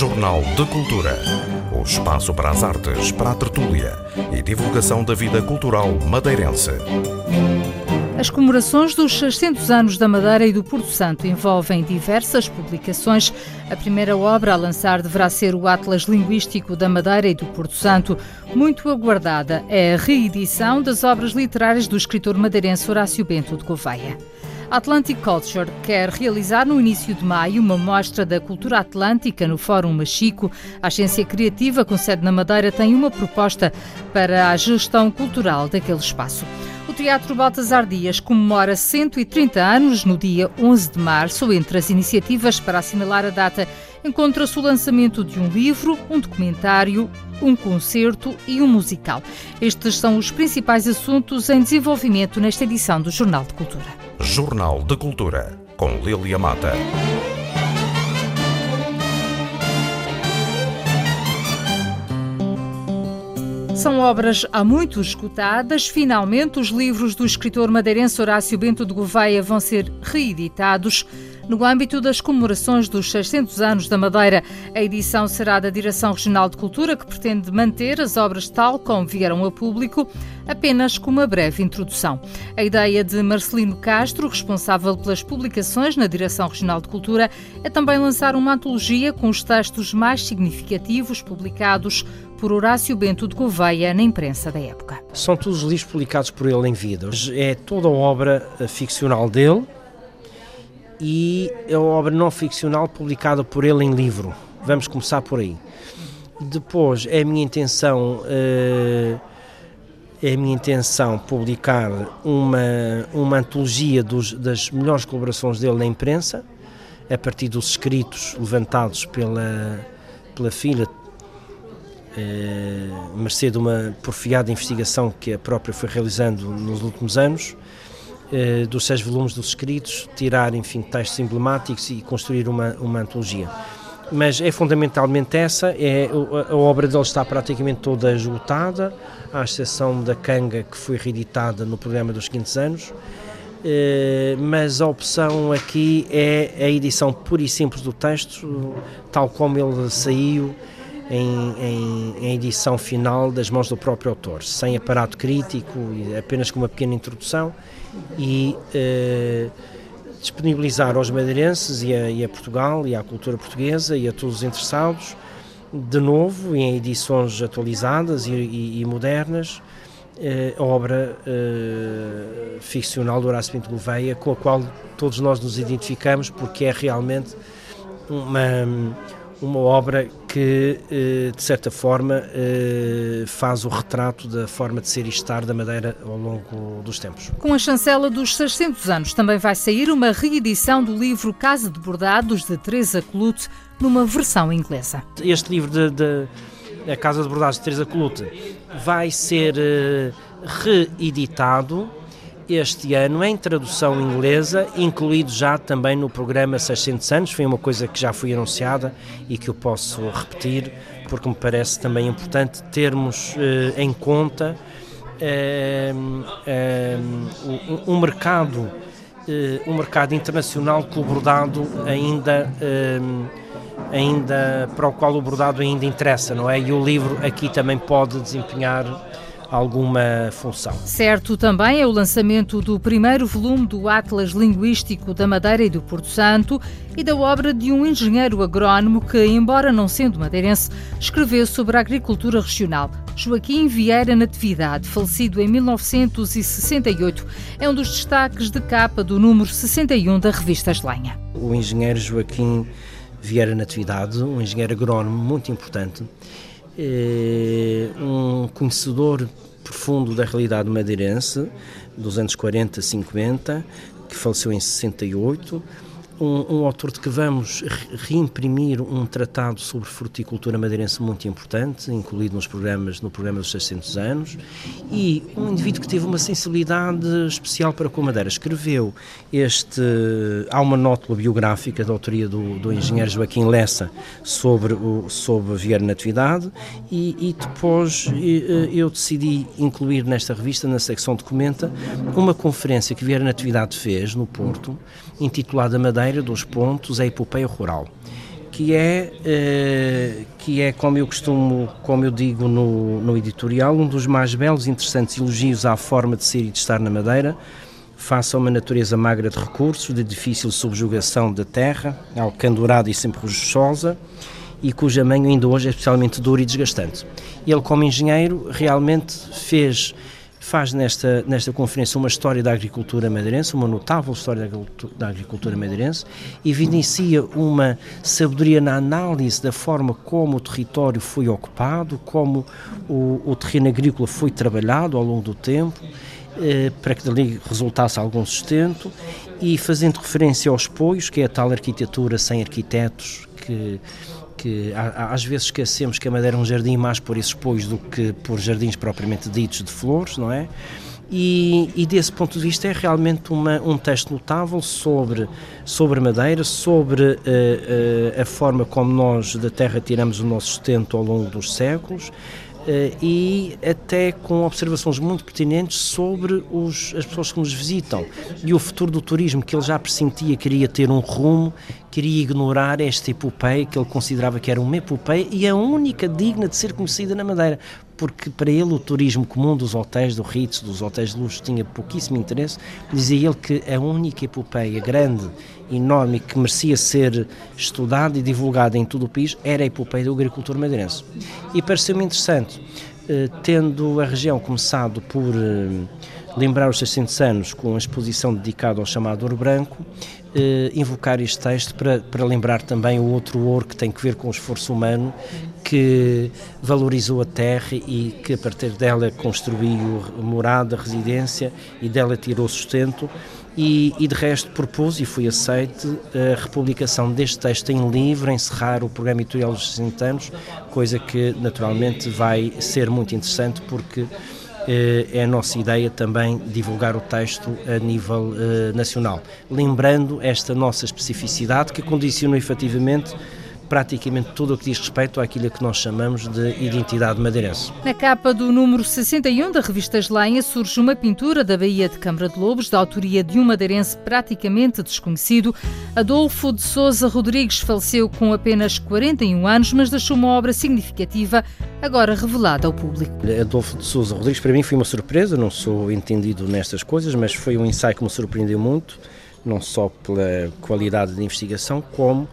Jornal de Cultura. O espaço para as artes, para a tertúlia e divulgação da vida cultural madeirense. As comemorações dos 600 anos da Madeira e do Porto Santo envolvem diversas publicações. A primeira obra a lançar deverá ser o Atlas Linguístico da Madeira e do Porto Santo. Muito aguardada é a reedição das obras literárias do escritor madeirense Horácio Bento de Gouveia. Atlantic Culture quer realizar no início de maio uma mostra da cultura atlântica no Fórum Machico. A Agência Criativa, com sede na Madeira, tem uma proposta para a gestão cultural daquele espaço. O Teatro Baltasar Dias comemora 130 anos no dia 11 de março. Entre as iniciativas para assinalar a data encontra-se o lançamento de um livro, um documentário, um concerto e um musical. Estes são os principais assuntos em desenvolvimento nesta edição do Jornal de Cultura. Jornal de Cultura, com Lilia Mata. São obras há muito escutadas. Finalmente, os livros do escritor madeirense Horácio Bento de Gouveia vão ser reeditados. No âmbito das comemorações dos 600 anos da Madeira, a edição será da Direção Regional de Cultura, que pretende manter as obras tal como vieram a público, apenas com uma breve introdução. A ideia de Marcelino Castro, responsável pelas publicações na Direção Regional de Cultura, é também lançar uma antologia com os textos mais significativos publicados por Horácio Bento de Gouveia na imprensa da época. São todos os livros publicados por ele em vida. É toda a obra ficcional dele, e a obra não ficcional publicada por ele em livro. Vamos começar por aí. Depois é a minha intenção eh, é a minha intenção publicar uma uma antologia dos, das melhores colaborações dele na imprensa a partir dos escritos levantados pela pela filha eh, mercê de uma porfiada investigação que a própria foi realizando nos últimos anos eh, dos seis volumes dos escritos, tirar, enfim, textos emblemáticos e construir uma, uma antologia. Mas é fundamentalmente essa, é, a, obra dele está praticamente toda esgotada, à exceção da Canga, que foi reeditada no programa dos 500 anos, eh, mas a opção aqui é a edição pura e simples do texto, tal como ele saiu em, em, em, edição final das mãos do próprio autor, sem aparato crítico, apenas com uma pequena introdução e eh, disponibilizar aos madeirenses e a, e a, Portugal e à cultura portuguesa e a todos os interessados, de novo, em edições atualizadas e, e, e modernas, eh, a obra eh, ficcional do Horácio Pinto Gouveia, com a qual todos nós nos identificamos, porque é realmente uma uma obra que, eh, de certa forma, eh, faz o retrato da forma de ser e estar da Madeira ao longo dos tempos. Com a chancela dos 600 anos, também vai sair uma reedição do livro Casa de Bordados, de Teresa Clute, numa versão inglesa. Este livro de, de A Casa de Bordados, de Teresa Clute, vai ser eh, reeditado este ano em tradução inglesa, incluído já também no programa 600 anos, foi uma coisa que já foi anunciada e que eu posso repetir, porque me parece também importante termos eh, em conta eh, eh, um, um, mercado um mercado internacional que o bordado ainda ainda para o qual o bordado ainda interessa, não é? E o livro aqui também pode desempenhar alguma função. Certo também é o lançamento do primeiro volume do Atlas Linguístico da Madeira e do Porto Santo e da obra de um engenheiro agrónomo que, embora não sendo madeirense, escreveu sobre a agricultura regional. Joaquim Vieira Natividade, falecido em 1968, é um dos destaques de capa do número 61 da revista Eslenha. O engenheiro Joaquim Vieira Natividade, um engenheiro agrónomo muito importante, é um conhecedor profundo da realidade madeirense dos anos 40, 50, que faleceu em 68, um, um, autor de que vamos reimprimir um tratado sobre fruticultura madeirense muito importante, incluído nos programas, no programa dos 600 anos, e um indivíduo que teve uma sensibilidade especial para com a madeira. Escreveu este. Há uma nótula biográfica da autoria do, do engenheiro Joaquim Lessa sobre, o, sobre Vieira Natividade, e, e depois eu decidi incluir nesta revista, na secção Documenta, uma conferência que Vieira Natividade fez no Porto, intitulada Madeira dos Pontos, a Epopeia Rural, que é, uh, que é como eu costumo, como eu digo no, no editorial, um dos mais belos e interessantes elogios à forma de ser e de estar na Madeira, face a uma natureza magra de recursos, de difícil subjugação da terra, alcandurada e sempre rochosa, e cuja manho ainda hoje é especialmente duro e desgastante. Ele, como engenheiro, realmente fez faz nesta, nesta conferência uma história da agricultura madeirense, uma notável história da agricultura madeirense, evidencia uma sabedoria na análise da forma como o território foi ocupado, como o, o terreno agrícola foi trabalhado ao longo do tempo, eh, para que dali resultasse algum sustento, e fazendo referência aos poios, que é a tal arquitetura sem arquitetos que que às vezes esquecemos que a Madeira é um jardim mais por esses pois do que por jardins propriamente ditos de flores, não é? E, e, desse ponto de vista é realmente uma, um texto notável sobre, sobre Madeira, sobre uh, uh, a forma como nós da terra tiramos o nosso sustento ao longo dos séculos, e até com observações muito pertinentes sobre os, as pessoas que nos visitam e o futuro do turismo, que ele já pressentia queria ter um rumo, queria ignorar esta epopeia que ele considerava que era uma epopeia e a única digna de ser conhecida na Madeira, porque para ele o turismo comum dos hotéis do Ritz, dos hotéis de luxo, tinha pouquíssimo interesse. Dizia ele que a única epopeia grande enorme que merecia ser estudada e divulgada em todo o país era a epopeia do agricultor madeirense. E pareceu-me interessante, eh, tendo a região começado por eh, lembrar os 600 anos com a exposição dedicada ao chamado Ouro Branco, eh, invocar este texto para, para lembrar também o outro ouro que tem que ver com o esforço humano que valorizou a terra e que a partir dela construiu morada, residência e dela tirou sustento. E, e, de resto propus e foi aceite a republicação deste texto em livro, encerrar o programa editorial dos 60 anos, coisa que naturalmente vai ser muito interessante porque é a nossa ideia também divulgar o texto a nível eh, nacional, lembrando esta nossa especificidade que condiciona efetivamente praticamente tudo o que diz respeito àquilo que nós chamamos de identidade madeirense. Na capa do número 61 da revista Eslenha surge uma pintura da Baía de Câmara de Lobos, da autoria de um madeirense praticamente desconhecido. Adolfo de Souza Rodrigues faleceu com apenas 41 anos, mas deixou uma obra significativa, agora revelada ao público. Adolfo de Souza Rodrigues para mim foi uma surpresa, não sou entendido nestas coisas, mas foi um ensaio que me surpreendeu muito, não só pela qualidade de investigação, como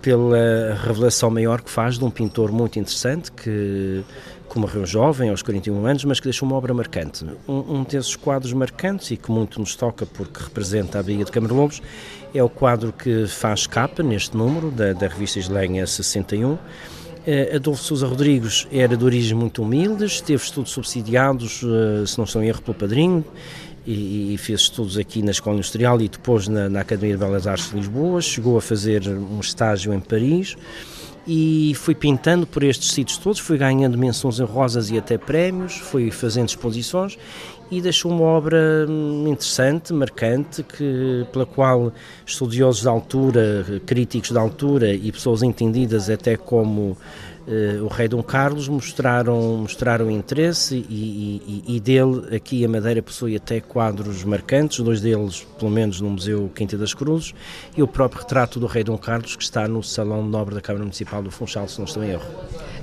pela revelação maior que faz de um pintor muito interessante que, que morreu jovem, aos 41 anos, mas que deixou uma obra marcante. Um, um desses quadros marcantes e que muito nos toca porque representa a Baía de Lobos é o quadro que faz capa neste número da, da revista Islenha 61. Uh, Adolfo Sousa Rodrigues era de origens muito humildes, teve estudos subsidiados, uh, se não estou em erro, pelo padrinho, e, e, fez estudos aqui na Escola Industrial e depois na, na, Academia de Belas Artes de Lisboa. Chegou a fazer um estágio em Paris e fui pintando por estes sítios todos, fui ganhando menções honrosas e até prémios, fui fazendo exposições e deixou uma obra hum, interessante, marcante, que, pela qual estudiosos da altura, críticos da altura e pessoas entendidas até como Uh, o rei Dom Carlos mostraram, mostraram interesse e, e, e, dele aqui a Madeira possui até quadros marcantes, dois deles pelo menos no Museu Quinta das Cruzes e o próprio retrato do rei Dom Carlos que está no Salão Nobre da Câmara Municipal do Funchal, se não estou em erro.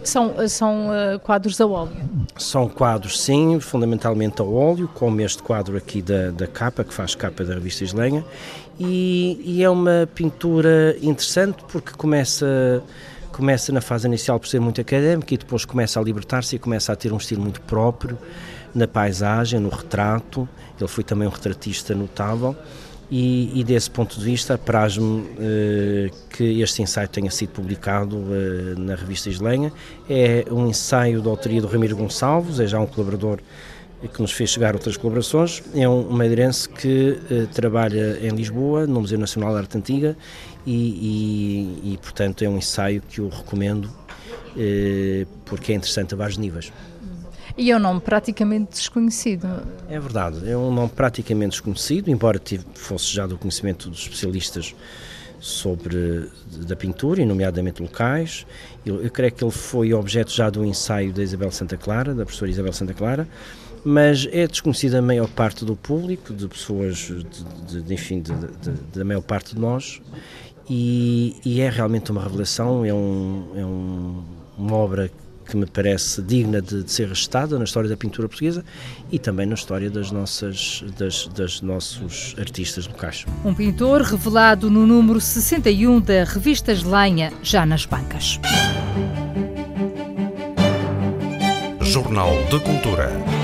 São, são uh, quadros a óleo? São quadros, sim, fundamentalmente a óleo, como este quadro aqui da, da capa, que faz capa da revista Islenha, e, e é uma pintura interessante porque começa começa na fase inicial por ser muito académico e depois começa a libertar-se e começa a ter um estilo muito próprio na paisagem, no retrato. Ele foi também um retratista notável. E, e desse ponto de vista, apraz-me eh, que este ensaio tenha sido publicado eh, na revista Islenha. É um ensaio da autoria do Ramiro Gonçalves, é já um colaborador que nos fez chegar outras colaborações. É um madeirense que eh, trabalha em Lisboa, no Museu Nacional de Arte Antiga, e, e, e portanto é um ensaio que eu recomendo eh, porque é interessante a vários níveis. E é um nome praticamente desconhecido. É verdade, é um nome praticamente desconhecido, embora fosse já do conhecimento dos especialistas sobre da pintura, e nomeadamente locais. Eu, eu creio que ele foi objeto já do ensaio da Isabel Santa Clara, da professora Isabel Santa Clara, mas é desconhecida a maior parte do público, de pessoas, de, de, enfim, de, da maior parte de nós, e, e é realmente uma revelação, é, um, é um, uma obra que me parece digna de, de, ser registada na história da pintura portuguesa e também na história das nossas das, das nossos artistas locais. Um pintor revelado no número 61 da revista Lenha, já nas bancas. Jornal de Cultura.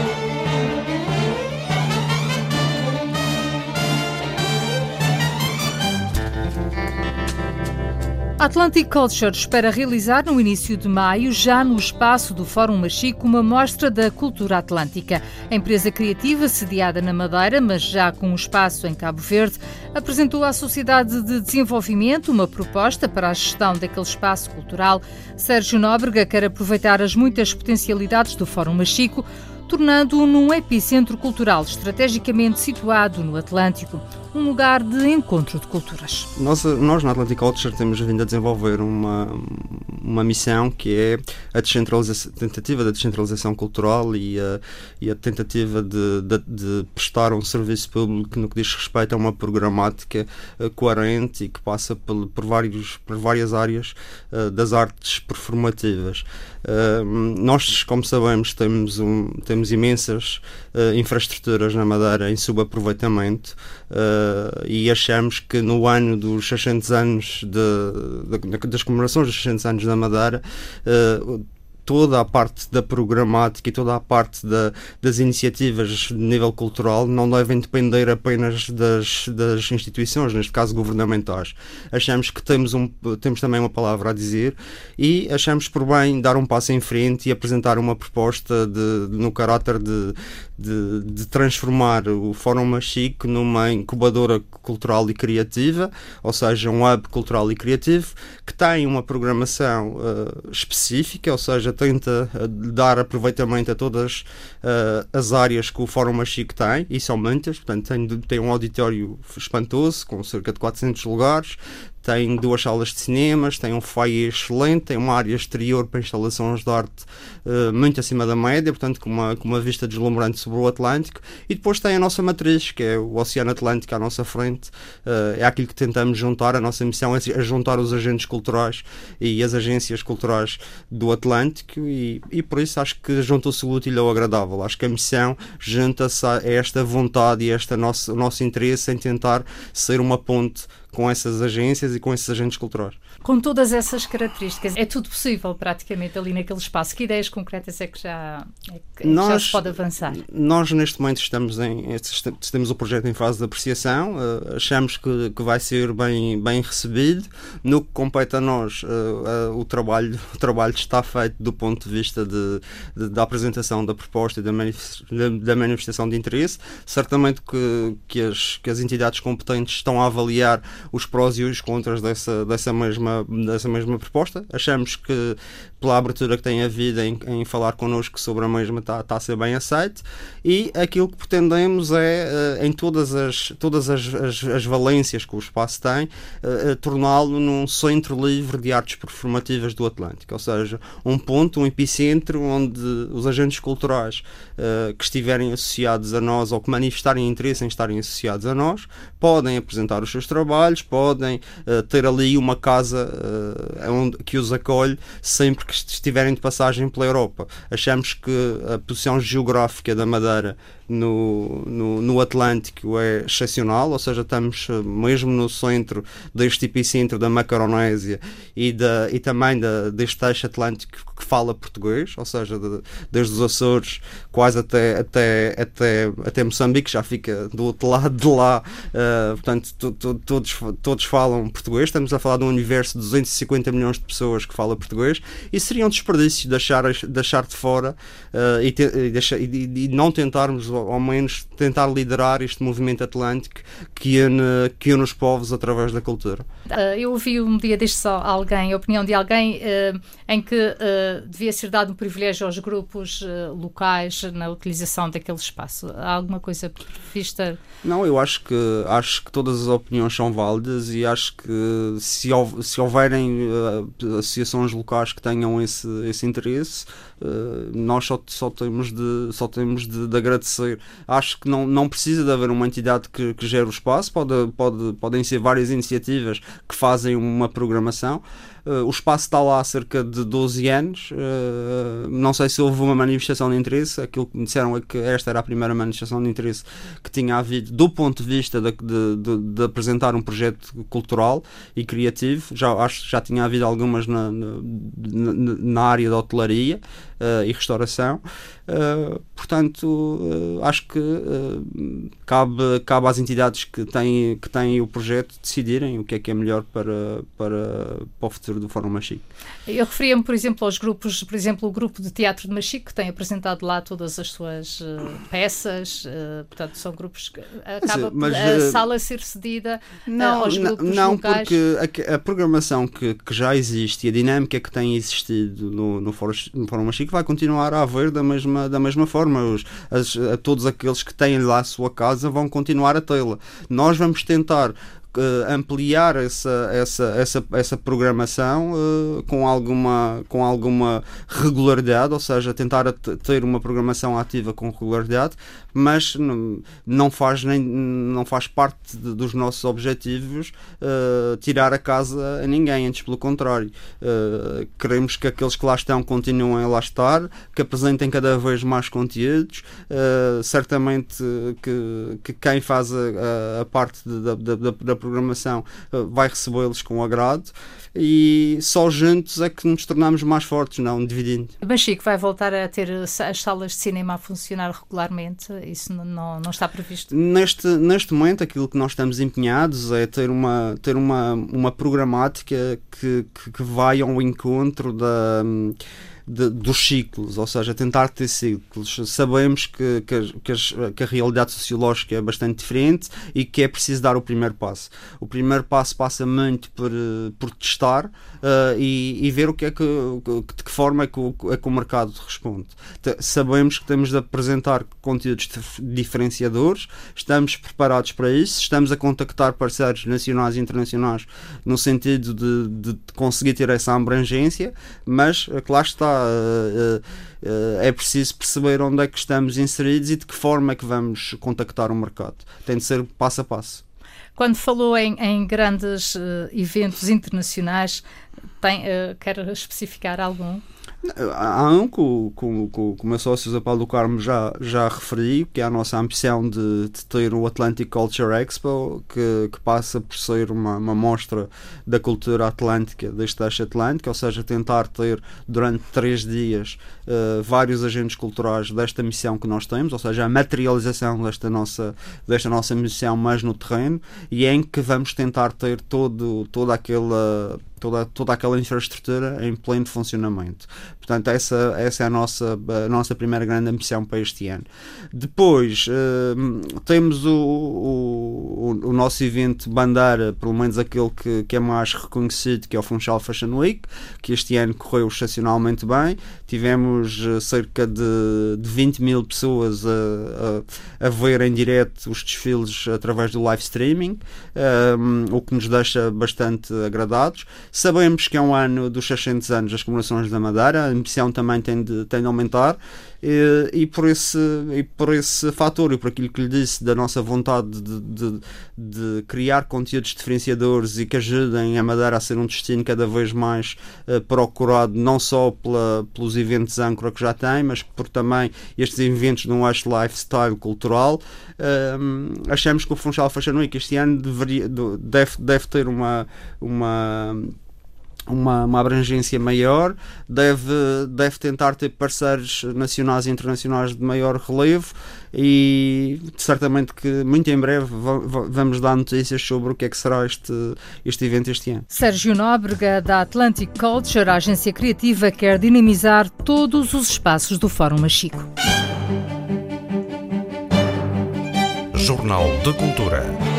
Atlantic Culture espera realizar no início de maio, já no espaço do Fórum Machico, uma mostra da cultura atlântica. A empresa criativa, sediada na Madeira, mas já com um espaço em Cabo Verde, apresentou à Sociedade de Desenvolvimento uma proposta para a gestão daquele espaço cultural. Sérgio Nóbrega quer aproveitar as muitas potencialidades do Fórum Machico, tornando-o num epicentro cultural estrategicamente situado no Atlântico um lugar de encontro de culturas. Nós, nós na Atlantic Culture temos vindo a desenvolver uma, uma missão que é a descentralização, tentativa da descentralização cultural e a, e a tentativa de, de, de, prestar um serviço público no que diz respeito a uma programática uh, coerente e que passa por, por, vários, por várias áreas uh, das artes performativas. Uh, nós, como sabemos, temos, um, temos imensas infraestruturas na Madeira em subaproveitamento. Uh, e achamos que no ano dos 600 anos de, de, das comemorações dos 600 anos da Madeira uh, toda a parte da programática e toda a parte da, das iniciativas de nível cultural não devem depender apenas das, das instituições, neste caso governamentais. Achamos que temos, um, temos também uma palavra a dizer e achamos por bem dar um passo em frente e apresentar uma proposta de, no caráter de, de, de, transformar o Fórum Machico numa incubadora cultural e criativa, ou seja, um hub cultural e criativo, que tem uma programação uh, específica, ou seja, tenta uh, dar aproveitamento a todas uh, as áreas que o Fórum Machico tem, e são muitas, portanto, tem, tem um auditório espantoso, com cerca de 400 lugares, tem duas salas de cinemas, tem um foyer excelente, tem uma área exterior para instalações de arte uh, muito acima da média, portanto com uma, com uma vista deslumbrante sobre o Atlântico, e depois tem a nossa matriz, que é o Oceano Atlântico à nossa frente, uh, é aquilo que tentamos juntar, a nossa missão é, é juntar os agentes culturais e as agências culturais do Atlântico, e, e por isso acho que juntou-se o útil ao agradável, acho que a missão junta-se a esta vontade e a este nosso, nosso interesse em tentar ser uma ponte com essas agências e com esses agentes culturais. Com todas essas características, é tudo possível praticamente ali naquele espaço. Que ideias concretas é que já, é que nós, já se pode avançar? Nós, neste momento, estamos em, temos o projeto em fase de apreciação, uh, achamos que, que vai ser bem, bem recebido. No que compete a nós, uh, uh, o, trabalho, o trabalho está feito do ponto de vista de, de da apresentação da proposta e da, da manifestação de interesse. Certamente que, que, as, que as entidades competentes estão a avaliar os prós e os contras dessa, dessa mesma dessa mesma proposta. Achamos que, pela abertura que tem havido em, em falar connosco sobre a mesma, está tá a ser bem aceito. E aquilo que pretendemos é, uh, em todas as, todas as, as, as, valências que o espaço tem, uh, uh, torná-lo num centro livre de artes performativas do Atlântico. Ou seja, um ponto, um epicentro onde os agentes culturais que estiverem associados a nós ou que manifestarem interesse em estarem associados a nós podem apresentar os seus trabalhos, podem ter ali uma casa onde, que os acolhe sempre que estiverem de passagem pela Europa. Achamos que a posição geográfica da Madeira no, no, no, Atlântico é excepcional, ou seja, estamos eh, mesmo no centro deste epicentro da Macaronésia e, da, e também da, deste eixo atlântico que fala português, ou seja, de, desde os Açores quase até, até, até, até Moçambique, já fica do outro lado de lá, uh, portanto, to, to, todos, todos falam português. Estamos a falar de um universo de 250 milhões de pessoas que falam português e seria um desperdício deixar, deixar de fora uh, e, te, e, deixar, e, e não tentarmos ao menos tentar liderar este movimento atlântico que une, que une os povos através da cultura. Uh, eu ouvi um dia deste só alguém, a opinião de alguém, uh, em que uh, devia ser dado um privilégio aos grupos locais na utilização daquele espaço. Há alguma coisa prevista? Não, eu acho que acho que todas as opiniões são válidas e acho que se, se houverem associações locais que tenham esse, esse interesse, uh, nós só, só temos, de, só temos de, de, agradecer. Acho que não, não precisa de haver uma entidade que, que gere o espaço, pode, pode, podem ser várias iniciativas que fazem uma programação. Uh, o espaço está lá há cerca de 12 anos. Uh, não sei se houve uma manifestação de interesse. Aquilo que me disseram é que esta era a primeira manifestação de interesse que tinha havido do ponto de vista de, de, de, de apresentar um projeto cultural e criativo. Já, acho que já tinha havido algumas na, na, na área da hotelaria uh, e restauração. Uh, portanto, uh, acho que cabe, cabe às entidades que têm, que têm o projeto decidirem o que é que é melhor para, para, para o futuro do Fórum Machique. Eu referia-me, por exemplo, aos grupos, por exemplo, o grupo de teatro de Machique, que tem apresentado lá todas as suas peças, portanto, são grupos que acaba mas, a sala ser cedida não, aos grupos Não, locais. porque a, a, programação que, que já existe e a dinâmica que tem existido no, no Fórum, no Fórum Machique que vai continuar a haver da mesma, da mesma forma. Os, as, todos aqueles que têm lá a sua casa vão continuar a tê-la. Nós vamos tentar uh, ampliar essa, essa, essa, essa programação uh, com, alguma, com alguma regularidade, ou seja, tentar ter uma programação ativa com regularidade, mas não, faz, nem, não faz parte de, dos nossos objetivos uh, tirar a casa a ninguém, antes pelo contrário. queremos que aqueles que lá estão continuem a lá estar, que apresentem cada vez mais conteúdos, certamente que, que quem faz a, a parte da, da, da programação vai recebê-los com agrado e só juntos é que nos tornamos mais fortes, não dividindo. Mas Chico, vai voltar a ter as salas de cinema a funcionar regularmente? Isso não, não está previsto? Neste, neste momento, aquilo que nós estamos empenhados é ter uma, ter uma, uma programática que, que, que vai ao encontro da de, dos ciclos, ou seja, tentar ter ciclos. Sabemos que, que, que, as, que, a realidade sociológica é bastante diferente e que é preciso dar o primeiro passo. O primeiro passo passa muito por, por testar uh, e, e, ver o que é que, de que forma é que o, é que o mercado responde. Sabemos que temos de apresentar conteúdos diferenciadores, estamos preparados para isso, estamos a contactar parceiros nacionais e internacionais no sentido de, de conseguir ter essa abrangência, mas, claro está, uh, é preciso perceber onde é que estamos inseridos e de que forma é que vamos contactar o mercado. Tem de ser passo a passo. Quando falou em, em grandes eventos internacionais, tem, quer especificar algum? Há um que o, meu sócio José Paulo do Carmo já, já referi, que é a nossa ambição de, de ter o Atlantic Culture Expo, que, que passa por ser uma, uma mostra da cultura atlântica, deste eixo atlântico, ou seja, tentar ter durante três dias uh, vários agentes culturais desta missão que nós temos, ou seja, a materialização desta nossa, desta nossa missão mais no terreno, e é em que vamos tentar ter todo, toda aquela toda, toda aquela infraestrutura em pleno funcionamento. Portanto, essa, essa é a nossa, a nossa primeira grande ambição para este ano. Depois, uh, temos o, o, o, nosso evento bandeira, pelo menos aquele que, que é mais reconhecido, que é o Funchal Fashion Week, que este ano correu excepcionalmente bem. Tivemos uh, cerca de, de 20 mil pessoas a, a, a, ver em direto os desfiles através do live streaming, um, o que nos deixa bastante agradados. Sabemos que é um ano dos 600 anos das comemorações da Madeira, a missão também tem de, tem de aumentar e, e, por esse, e por esse fator e por aquilo que lhe disse da nossa vontade de, de, de criar conteúdos diferenciadores e que ajudem a Madeira a ser um destino cada vez mais uh, procurado, não só pela, pelos eventos âncora que já tem, mas por também estes eventos de um eixo lifestyle cultural. Uh, achamos que o Funchal Fashion Week este ano deveria, deve, deve ter uma, uma uma, uma, abrangência maior, deve, deve tentar ter parceiros nacionais e internacionais de maior relevo e certamente que muito em breve vamos dar notícias sobre o que é que será este, este evento este ano. Sérgio Nóbrega, da Atlantic Culture, a agência criativa, quer dinamizar todos os espaços do Fórum Machico. Jornal de Cultura.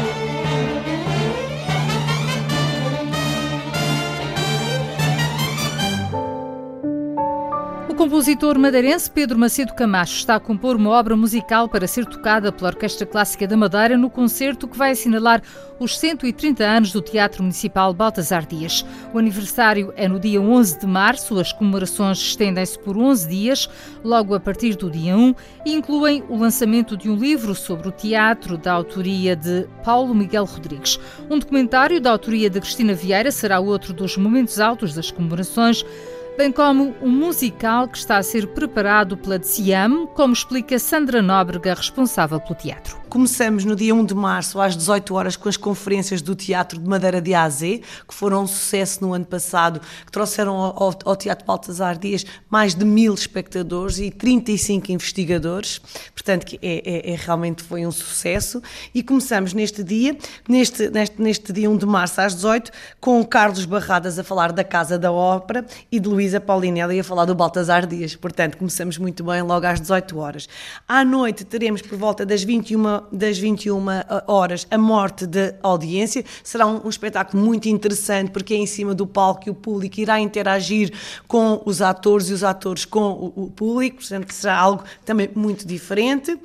Compositor madeirense Pedro Macedo Camacho está a compor uma obra musical para ser tocada pela Orquestra Clássica da Madeira no concerto que vai assinalar os 130 anos do Teatro Municipal Baltasar Dias. O aniversário é no dia 11 de março, as comemorações estendem-se por 11 dias, logo a partir do dia 1, e incluem o lançamento de um livro sobre o teatro da autoria de Paulo Miguel Rodrigues. Um documentário da autoria de Cristina Vieira será outro dos momentos altos das comemorações bem como um musical que está a ser preparado pela DCIAM, como explica Sandra Nóbrega, responsável pelo teatro. Começamos no dia 1 de março, às 18 horas, com as conferências do Teatro de Madeira de AZ, que foram um sucesso no ano passado, que trouxeram ao, ao Teatro Baltasar Dias mais de mil espectadores e 35 investigadores. Portanto, que é, é, é, realmente foi um sucesso. E começamos neste dia, neste, neste, neste dia 1 de março, às 18, com o Carlos Barradas a falar da Casa da Ópera e de Luísa Paulinelli a falar do Baltasar Dias. Portanto, começamos muito bem logo às 18 horas. À noite teremos por volta das 21 das 21 horas a morte da audiência. Será um, um, espetáculo muito interessante porque é em cima do palco e o público irá interagir com os atores e os atores com o, o público, portanto será algo também muito diferente.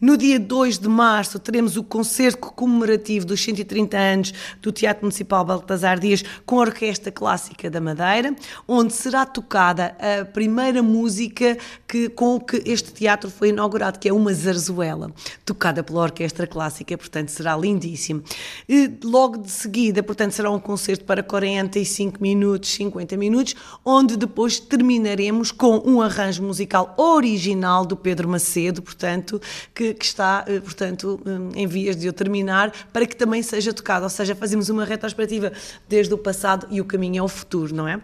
No dia 2 de março teremos o concerto comemorativo dos 130 anos do Teatro Municipal Baltasar Dias com a Orquestra Clássica da Madeira, onde será tocada a primeira música que, com que este teatro foi inaugurado, que é uma zarzuela, tocada pela Orquestra Clássica, portanto será lindíssimo. E logo de seguida, portanto, será um concerto para 45 minutos, 50 minutos, onde depois terminaremos com um arranjo musical original do Pedro Macedo, portanto, que que, está, eh, portanto, eh, em vias de eu terminar, para que também seja tocado. Ou seja, fazemos uma retrospectiva desde o passado e o caminho ao futuro, não é?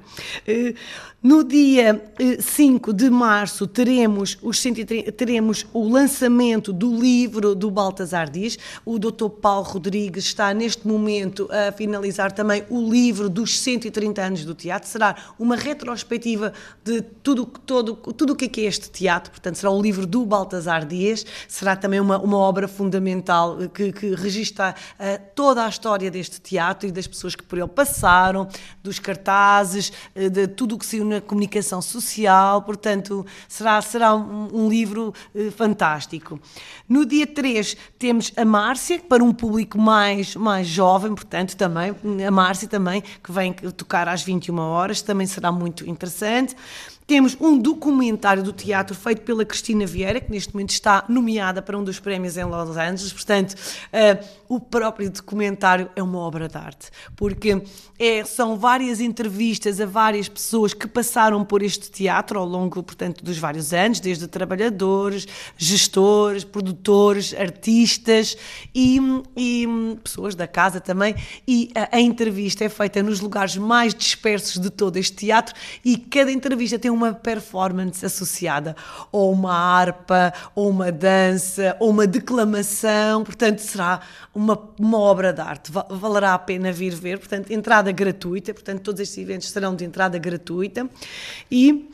Eh, no dia 5 de março teremos, os 130, teremos o lançamento do livro do Baltasar Dias. O Dr. Paulo Rodrigues está neste momento a finalizar também o livro dos 130 anos do teatro. Será uma retrospectiva de tudo todo, tudo o que é, é este teatro. Portanto, será o livro do Baltasar Dias. Será também uma, uma obra fundamental que, que registra uh, toda a história deste teatro e das pessoas que por ele passaram, dos cartazes, uh, de tudo o que saiu na comunicação social. Portanto, será, será um, um livro uh, fantástico. No dia 3 temos a Márcia, para um público mais, mais jovem, portanto, também, a Márcia também, que vem tocar às 21 horas, também será muito interessante. Temos um documentário do teatro feito pela Cristina Vieira, que neste momento está nomeada para um dos prémios em Los Angeles. Portanto, uh, o próprio documentário é uma obra de arte, porque é, são várias entrevistas a várias pessoas que passaram por este teatro ao longo, portanto, dos vários anos, desde trabalhadores, gestores, produtores, artistas e, e pessoas da casa também. E a, a entrevista é feita nos lugares mais dispersos de todo este teatro e cada entrevista tem uma performance associada, ou uma harpa, ou uma dança, ou uma declamação, portanto será uma, uma obra de arte, valerá a pena vir ver, portanto entrada gratuita, portanto todos estes eventos serão de entrada gratuita. E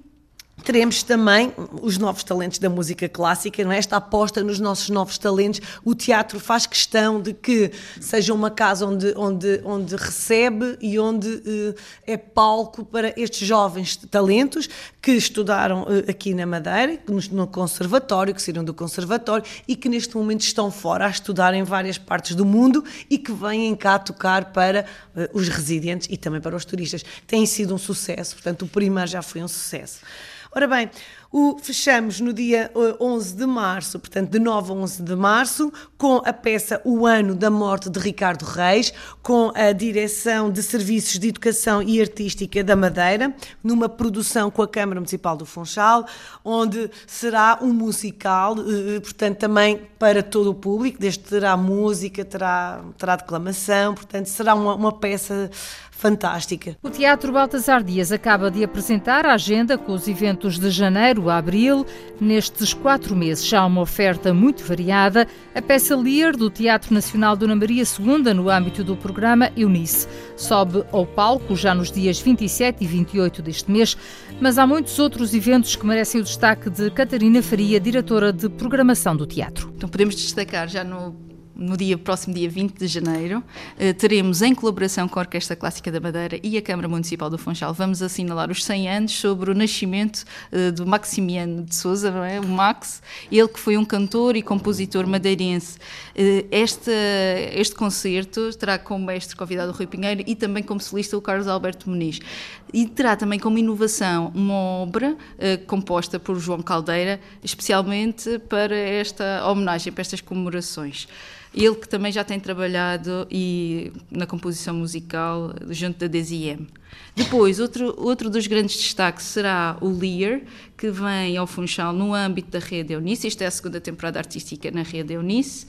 Teremos também os novos talentos da música clássica, não é? esta aposta nos nossos novos talentos. O teatro faz questão de que seja uma casa onde, onde, onde recebe e onde uh, é palco para estes jovens talentos que estudaram uh, aqui na Madeira, no, conservatório, que saíram do conservatório e que neste momento estão fora a estudar em várias partes do mundo e que vêm cá tocar para uh, os residentes e também para os turistas. Tem sido um sucesso, portanto, o primeiro já foi um sucesso. Ora bem, o, fechamos no dia 11 eh, de março, portanto, de 9 a 11 de março, com a peça O Ano da Morte de Ricardo Reis, com a direção de Serviços de Educação e Artística da Madeira, numa produção com a Câmara Municipal do Funchal, onde será um musical, eh, portanto, também para todo o público, desde terá música, terá, terá declamação, portanto, será uma, uma peça fantástica. O Teatro Baltasar Dias acaba de apresentar a agenda com os eventos de janeiro a abril. Nestes quatro meses já há uma oferta muito variada. A peça Lear do Teatro Nacional Dona Maria II, no âmbito do programa Eunice, sobe ao palco já nos dias 27 e 28 deste mês, mas há muitos outros eventos que merecem o destaque de Catarina Faria, diretora de programação do teatro. Então podemos destacar já no no dia próximo dia 20 de janeiro, uh, teremos em colaboração com a Orquestra Clássica da Madeira e a Câmara Municipal do Funchal, vamos assinalar os 100 anos sobre o nascimento uh, do Maximiano de Souza, não é? O Max, ele que foi um cantor e compositor madeirense. Uh, este, este concerto terá como mestre convidado o Rui Pinheiro e também como solista o Carlos Alberto Muniz. E terá também como inovação uma obra composta por João Caldeira, especialmente para esta homenagem, para estas comemorações. Ele que também já tem trabalhado e, na composição musical junto da DZM. Depois, outro, outro dos grandes destaques será o Lear, que vem ao Funchal no âmbito da Rede Eunice. Esta é a segunda temporada artística na Rede Eunice.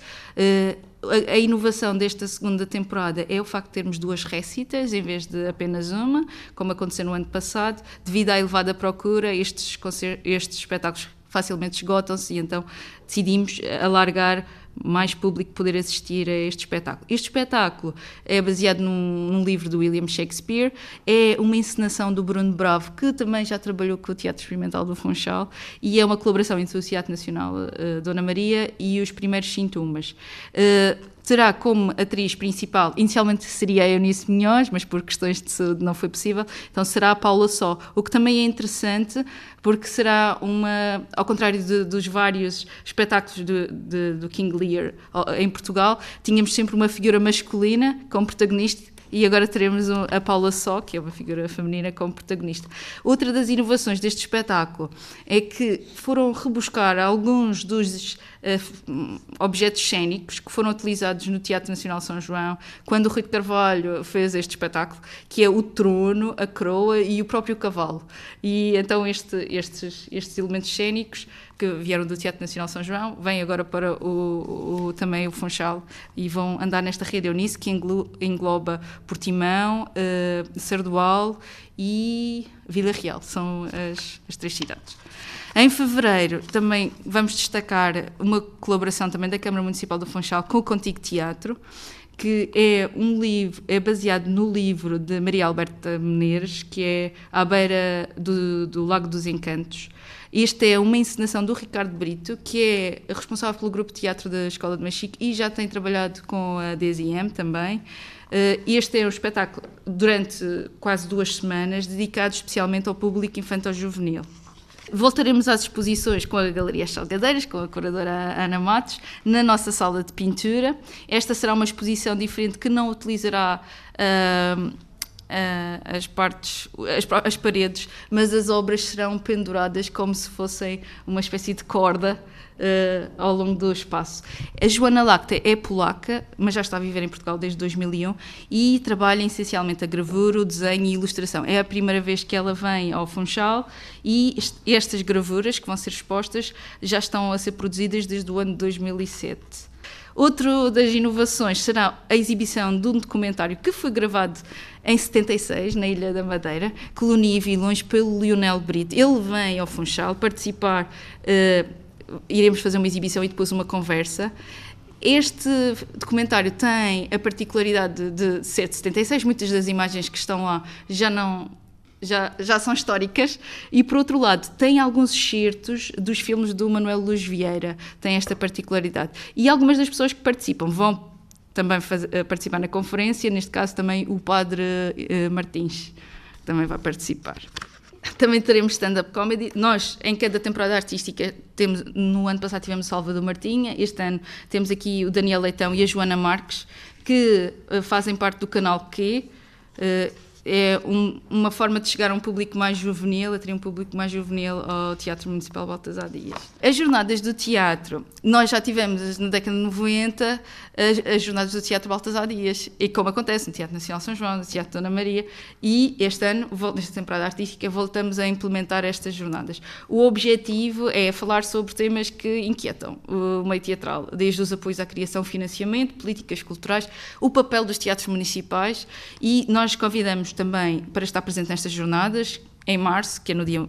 A, a, inovação desta segunda temporada é o facto de termos duas récitas em vez de apenas uma, como aconteceu no ano passado. Devido à elevada procura, estes, estes espetáculos facilmente esgotam-se e então decidimos alargar mais público poder assistir a este espetáculo. Este espetáculo é baseado num, num, livro do William Shakespeare, é uma encenação do Bruno Bravo, que também já trabalhou com o Teatro Experimental do Funchal, e é uma colaboração entre o Teatro Nacional uh, Dona Maria e os primeiros sintomas. Uh, terá como atriz principal, inicialmente seria a Eunice Minhões, mas por questões de saúde não foi possível, então será a Paula Só, o que também é interessante porque será uma, ao contrário de, dos vários espetáculos de, de, do King Lear em Portugal, tínhamos sempre uma figura masculina como protagonista e agora teremos a Paula Só, que é uma figura feminina como protagonista. Outra das inovações deste espetáculo é que foram rebuscar alguns dos uh, objetos cênicos que foram utilizados no Teatro Nacional São João, quando o Rui de Carvalho fez este espetáculo, que é o trono, a coroa e o próprio cavalo. E então este, estes, estes elementos cênicos que vieram do Teatro Nacional São João, vêm agora para o, o, também o Funchal e vão andar nesta rede Eunice que engloba Portimão, uh, Sardual e Vila Real, são as, as três cidades. Em fevereiro também vamos destacar uma colaboração também da Câmara Municipal do Funchal com o Contigo Teatro, que é um livro, é baseado no livro de Maria Alberta Menezes, que é à beira do, do Lago dos Encantos. Esta é uma encenação do Ricardo Brito, que é responsável pelo grupo de teatro da Escola de Machique e já tem trabalhado com a DSIM também. Eh, este é um espetáculo durante quase duas semanas, dedicado especialmente ao público infantil-juvenil. Voltaremos às exposições com a Galeria Salgadeiras, com a curadora Ana Matos, na nossa sala de pintura. Esta será uma exposição diferente que não utilizará. Uh, as partes, as, as, paredes, mas as obras serão penduradas como se fossem uma espécie de corda uh, ao longo do espaço. A Joana Lacta é polaca, mas já está a viver em Portugal desde 2001 e trabalha essencialmente a gravura, o desenho e a ilustração. É a primeira vez que ela vem ao Funchal e estas gravuras que vão ser expostas já estão a ser produzidas desde o ano de 2007. Outro das inovações será a exibição de um documentário que foi gravado em 76, na Ilha da Madeira, Colonia e Vilões, pelo Lionel Brito. Ele vem ao Funchal participar, uh, iremos fazer uma exibição e depois uma conversa. Este documentário tem a particularidade de, ser de 76, muitas das imagens que estão lá já não já, já são históricas, e por outro lado, tem alguns excertos dos filmes do Manuel Luz Vieira, tem esta particularidade. E algumas das pessoas que participam vão também eh, participar na conferência, neste caso também o Padre uh, Martins também vai participar. Também teremos stand-up comedy. Nós, em cada temporada artística, temos, no ano passado tivemos Salvador Martinha, este ano temos aqui o Daniel Leitão e a Joana Marques, que uh, fazem parte do canal Q. Uh, é um, uma forma de chegar a um público mais juvenil, a ter um público mais juvenil ao Teatro Municipal Baltasar Dias. As jornadas do teatro, nós já tivemos na década de 90 as, as jornadas do Teatro Baltasar Dias, e como acontece no Teatro Nacional São João, no Teatro Dona Maria, e este ano, nesta temporada artística, voltamos a implementar estas jornadas. O objetivo é falar sobre temas que inquietam o meio teatral, desde os apoios à criação, financiamento, políticas culturais, o papel dos teatros municipais, e nós convidamos também para estar presente nestas jornadas, em março, que é no dia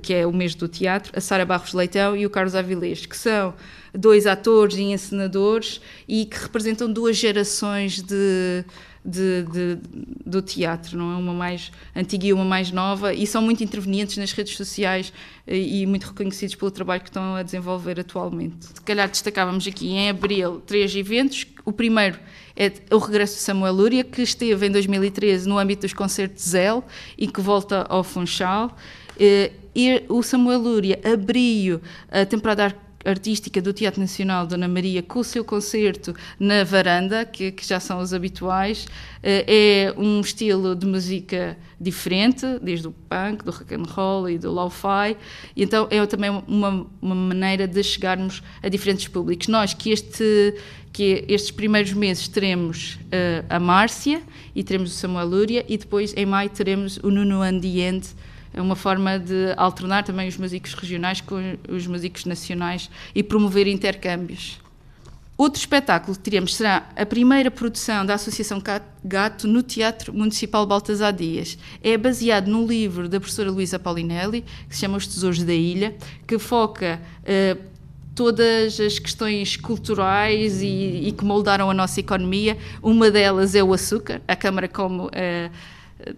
que é o mês do teatro, a Sara Barros Leitão e o Carlos Avilés, que são dois atores e encenadores e que representam duas gerações de, de, de, do teatro, não é? Uma mais antiga e uma mais nova, e são muito intervenientes nas redes sociais e, e muito reconhecidos pelo trabalho que estão a desenvolver atualmente. Se calhar destacávamos aqui em abril três eventos. O primeiro é o regresso de Samuel Lúria, que esteve em 2013 no âmbito dos concertos Zel e que volta ao Funchal. Eh, e o Samuel Lúria abriu a temporada artística do Teatro Nacional Dona Maria com o seu concerto na varanda, que, que já são os habituais. Eh, é um estilo de música diferente, desde o punk, do rock and roll e do lo-fi. Então é também uma, uma maneira de chegarmos a diferentes públicos. Nós que este que estes primeiros meses teremos uh, a Márcia e teremos o Samuel Lúria e depois em maio teremos o Nuno Andiente, é uma forma de alternar também os músicos regionais com os músicos nacionais e promover intercâmbios. Outro espetáculo que teremos será a primeira produção da Associação Gato no Teatro Municipal Baltasar Dias. É baseado num livro da professora Luísa Paulinelli, que se chama Os Tesouros da Ilha, que foca uh, todas as questões culturais e, e, que moldaram a nossa economia. Uma delas é o açúcar. A Câmara, como uh,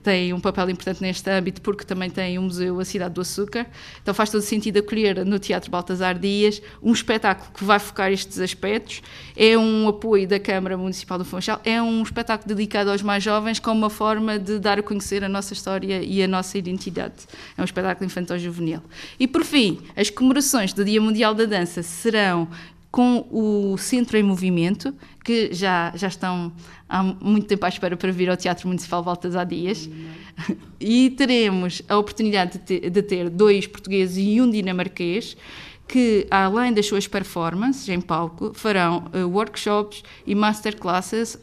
tem um papel importante neste âmbito porque também tem um museu, a Cidade do Açúcar. Então faz todo sentido acolher no Teatro Baltasar Dias um espetáculo que vai focar estes aspectos. É um apoio da Câmara Municipal do Funchal, é um espetáculo dedicado aos mais jovens como uma forma de dar a conhecer a nossa história e a nossa identidade. É um espetáculo infantil-juvenil. E por fim, as comemorações do Dia Mundial da Dança serão com o Centro em Movimento, que já, já estão há muito tempo à espera para vir ao Teatro Municipal Baltasar Dias. E teremos a oportunidade de ter, de ter dois portugueses e um dinamarquês que, além das suas performances em palco, farão uh, workshops e masterclasses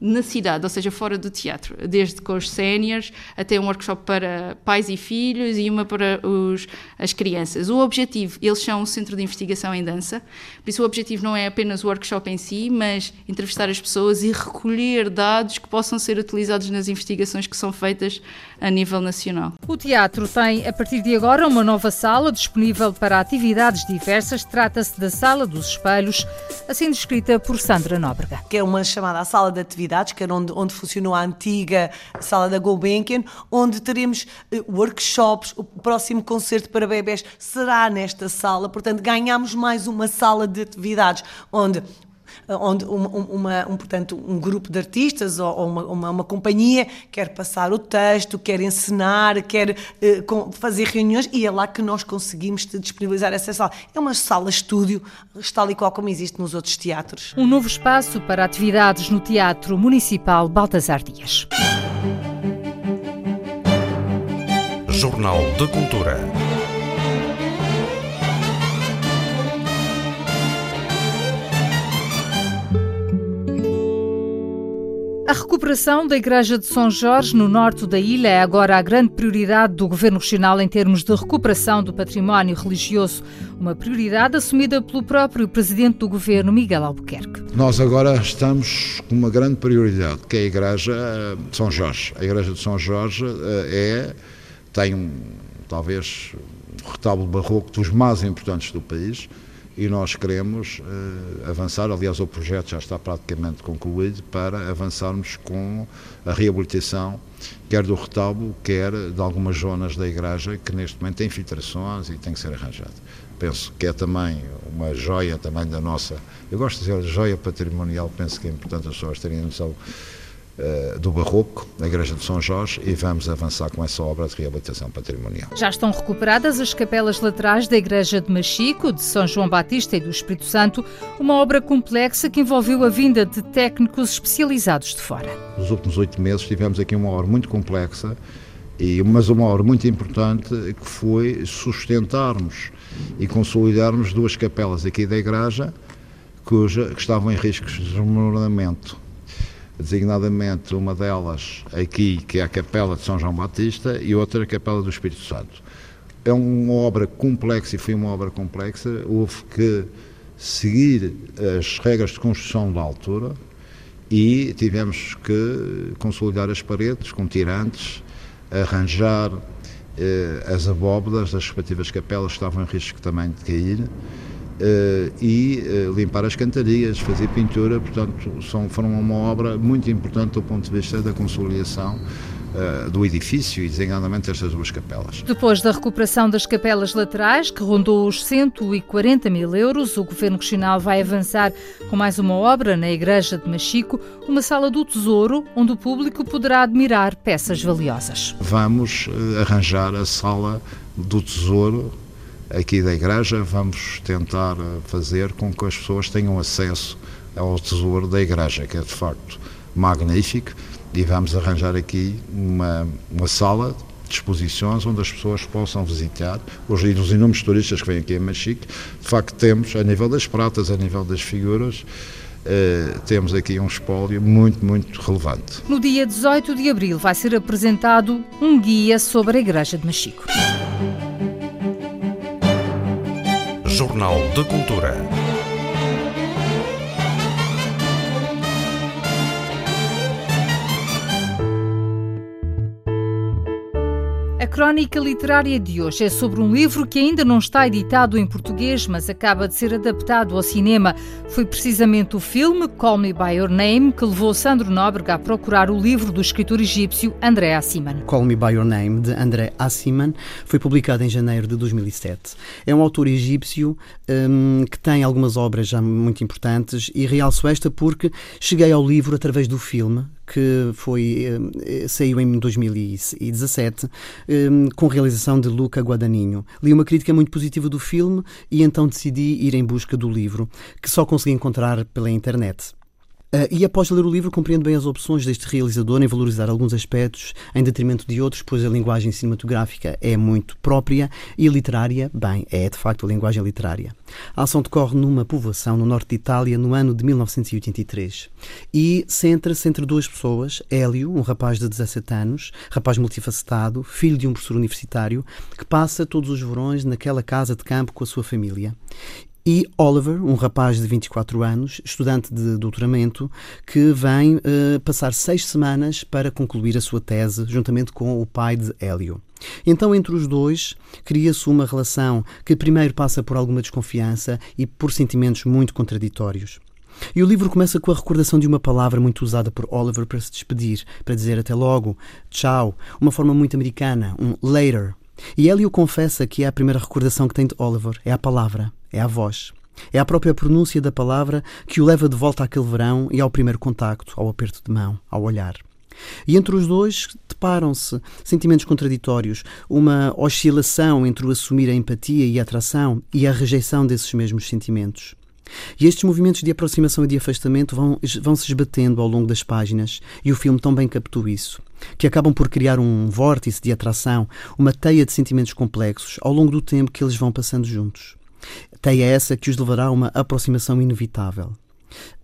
na cidade, ou seja, fora do teatro, desde com os séniores até um workshop para pais e filhos e uma para os, as crianças. O objetivo, eles são um centro de investigação em dança, por isso o objetivo não é apenas o workshop em si, mas entrevistar as pessoas e recolher dados que possam ser utilizados nas investigações que são feitas a nível nacional. O teatro tem, a partir de agora, uma nova sala disponível para atividades diversas. Trata-se da Sala dos Espelhos, assim descrita por Sandra Nóbrega. Que é uma chamada Sala de Atividades atividades, que era onde, onde funcionou a antiga sala da Gulbenkian, onde teremos uh, workshops, o próximo concerto para bebés será nesta sala, portanto ganhamos mais uma sala de atividades, onde onde uma, uma, um, portanto, um grupo de artistas ou, ou uma, uma, uma, companhia quer passar o texto, quer ensinar, quer eh, com, fazer reuniões e é lá que nós conseguimos disponibilizar essa sala. É uma sala-estúdio, tal e qual como existe nos outros teatros. Um novo espaço para atividades no Teatro Municipal Baltasar Dias. Jornal de Cultura. A recuperação da Igreja de São Jorge, no norte da ilha, é agora a grande prioridade do Governo Regional em termos de recuperação do património religioso. Uma prioridade assumida pelo próprio Presidente do Governo, Miguel Albuquerque. Nós agora estamos com uma grande prioridade, que é a Igreja de São Jorge. A Igreja de São Jorge eh, é, tem talvez um retábulo barroco dos mais importantes do país e nós queremos uh, avançar, aliás o projeto já está praticamente concluído, para avançarmos com a reabilitação, quer do retábulo, quer de algumas zonas da igreja que neste momento têm filtrações e tem que ser arranjado. Penso que é também uma joia também da nossa, eu gosto de dizer joia patrimonial, penso que é importante as pessoas terem noção do Barroco, na Igreja de São Jorge, e vamos avançar com essa obra de reabilitação patrimonial. Já estão recuperadas as capelas laterais da Igreja de Machico, de São João Batista e do Espírito Santo, uma obra complexa que envolveu a vinda de técnicos especializados de fora. Nos últimos oito meses tivemos aqui uma obra muito complexa, e, mas uma obra muito importante que foi sustentarmos e consolidarmos duas capelas aqui da igreja cuja, que estavam em riscos de desmoronamento designadamente uma delas aqui, que é a Capela de São João Batista, e outra a Capela do Espírito Santo. É uma obra complexa e foi uma obra complexa, houve que seguir as regras de construção da altura e tivemos que consolidar as paredes com tirantes, arranjar eh, as abóbadas das respectivas capelas que estavam em risco também de cair Uh, e uh, limpar as cantarias, fazer pintura, portanto, são, foram uma obra muito importante do ponto de vista da consolidação uh, do edifício e desenhadamente destas duas capelas. Depois da recuperação das capelas laterais, que rondou os 140 mil euros, o Governo Regional vai avançar com mais uma obra na Igreja de Machico, uma sala do Tesouro, onde o público poderá admirar peças valiosas. Vamos arranjar a sala do Tesouro aqui da igreja, vamos tentar eh, fazer com que as pessoas tenham acesso ao tesouro da igreja, que é de facto magnífico, e vamos arranjar aqui uma, uma sala de exposições onde as pessoas possam visitar, os, os inúmeros turistas que vêm aqui a Machique, de facto temos, a nível das pratas, a nível das figuras, Uh, temos aqui um espólio muito, muito relevante. No dia 18 de abril vai ser apresentado um guia sobre a Igreja de Machico. Jornal de Cultura. Crónica literária de hoje é sobre um livro que ainda não está editado em português, mas acaba de ser adaptado ao cinema. Foi precisamente o filme Call Me By Your Name que levou Sandro Nóbrega a procurar o livro do escritor egípcio André Assiman. Call Me By Your Name, de André Assiman, foi publicado em janeiro de 2007. É um autor egípcio um, que tem algumas obras já muito importantes e realço esta porque cheguei ao livro através do filme, que foi, eh, saiu em 2017, eh, com realização de Luca Guadagnino. Li uma crítica muito positiva do filme e então decidi ir em busca do livro, que só consegui encontrar pela internet. Uh, e após ler o livro, compreendo bem as opções deste realizador em valorizar alguns aspectos em detrimento de outros, pois a linguagem cinematográfica é muito própria e literária, bem, é de facto a linguagem literária. A ação decorre numa povoação no norte de Itália no ano de 1983 e centra-se entre duas pessoas: Hélio, um rapaz de 17 anos, rapaz multifacetado, filho de um professor universitário, que passa todos os verões naquela casa de campo com a sua família, e Oliver, um rapaz de 24 anos, estudante de doutoramento, que vem uh, passar seis semanas para concluir a sua tese juntamente com o pai de Hélio. Então, entre os dois, cria-se uma relação que primeiro passa por alguma desconfiança e por sentimentos muito contraditórios. E o livro começa com a recordação de uma palavra muito usada por Oliver para se despedir, para dizer até logo, tchau, uma forma muito americana, um later. E Hélio confessa que é a primeira recordação que tem de Oliver, é a palavra é a voz. É a própria pronúncia da palavra que o leva de volta àquele verão e ao primeiro contacto, ao aperto de mão, ao olhar. E entre os dois deparam-se sentimentos contraditórios, uma oscilação entre o assumir a empatia e a atração e a rejeição desses mesmos sentimentos. E estes movimentos de aproximação e de afastamento vão, vão se esbatendo ao longo das páginas, e o filme também captou isso, que acabam por criar um vórtice de atração, uma teia de sentimentos complexos ao longo do tempo que eles vão passando juntos. Teia essa que os levará a uma aproximação inevitável.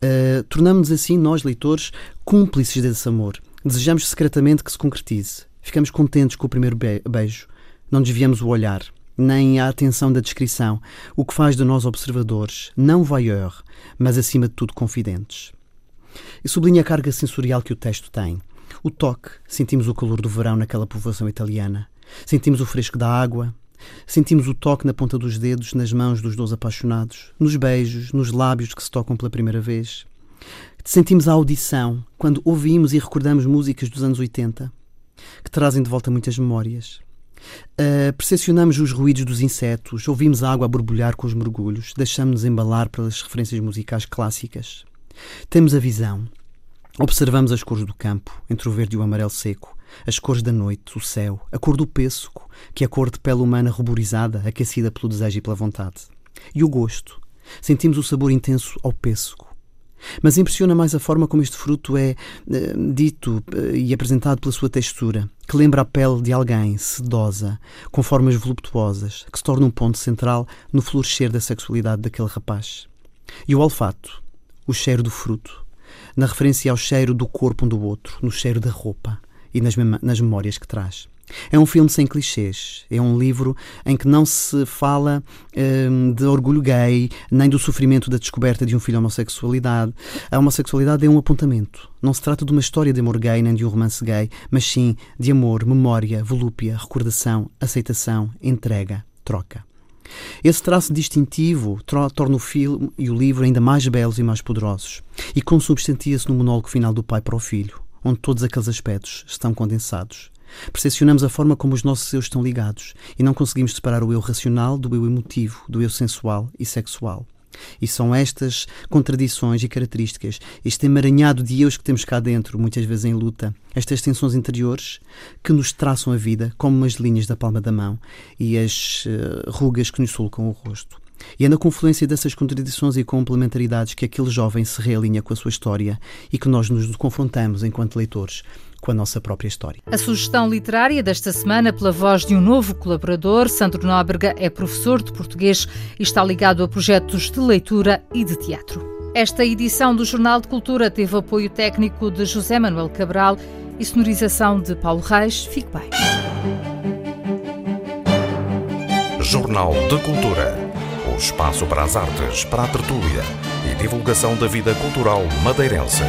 Uh, Tornamos-nos assim, nós, leitores, cúmplices desse amor. Desejamos secretamente que se concretize. Ficamos contentes com o primeiro be beijo. Não desviamos o olhar, nem a atenção da descrição, o que faz de nós observadores, não voyeur, mas acima de tudo confidentes. E sublinha a carga sensorial que o texto tem. O toque, sentimos o calor do verão naquela povoação italiana. Sentimos o fresco da água, Sentimos o toque na ponta dos dedos, nas mãos dos dois apaixonados, nos beijos, nos lábios que se tocam pela primeira vez. Sentimos a audição quando ouvimos e recordamos músicas dos anos 80, que trazem de volta muitas memórias. Uh, percepcionamos os ruídos dos insetos, ouvimos a água a borbulhar com os mergulhos, deixamos-nos embalar pelas referências musicais clássicas. Temos a visão. Observamos as cores do campo, entre o verde e o amarelo seco, as cores da noite, o céu, a cor do pêssego, que é a cor de pele humana ruborizada, aquecida pelo desejo e pela vontade. E o gosto. Sentimos o sabor intenso ao pêssego. Mas impressiona mais a forma como este fruto é eh, dito eh, e apresentado pela sua textura, que lembra a pele de alguém sedosa, com formas voluptuosas, que se torna um ponto central no florescer da sexualidade daquele rapaz. E o olfato, o cheiro do fruto, na referência ao cheiro do corpo um do outro, no cheiro da roupa, e nas, mem nas memórias que traz. É um filme sem clichês. É um livro em que não se fala um, de orgulho gay, nem do sofrimento da descoberta de um filho homossexualidade. A homossexualidade é um apontamento. Não se trata de uma história de amor gay nem de um romance gay, mas sim de amor, memória, volúpia, recordação, aceitação, entrega, troca. Esse traço distintivo torna o filme e o livro ainda mais belos e mais poderosos e consubstantia-se no monólogo final do pai para o filho, onde todos aqueles aspectos estão condensados. Percepcionamos a forma como os nossos eus estão ligados e não conseguimos separar o eu racional do eu emotivo, do eu sensual e sexual. E são estas contradições e características, este emaranhado de eus que temos cá dentro, muitas vezes em luta, estas tensões interiores que nos traçam a vida como umas linhas da palma da mão e as uh, rugas que nos sulcam o rosto. E é na confluência dessas contradições e complementaridades que aquele jovem se realinha com a sua história e que nós nos confrontamos enquanto leitores com a nossa própria história. A sugestão literária desta semana, pela voz de um novo colaborador, Sandro Nóbrega é professor de português e está ligado a projetos de leitura e de teatro. Esta edição do Jornal de Cultura teve apoio técnico de José Manuel Cabral e sonorização de Paulo Reis. Fique bem. Jornal de Cultura. O espaço para as artes, para a tertúlia e divulgação da vida cultural madeirense.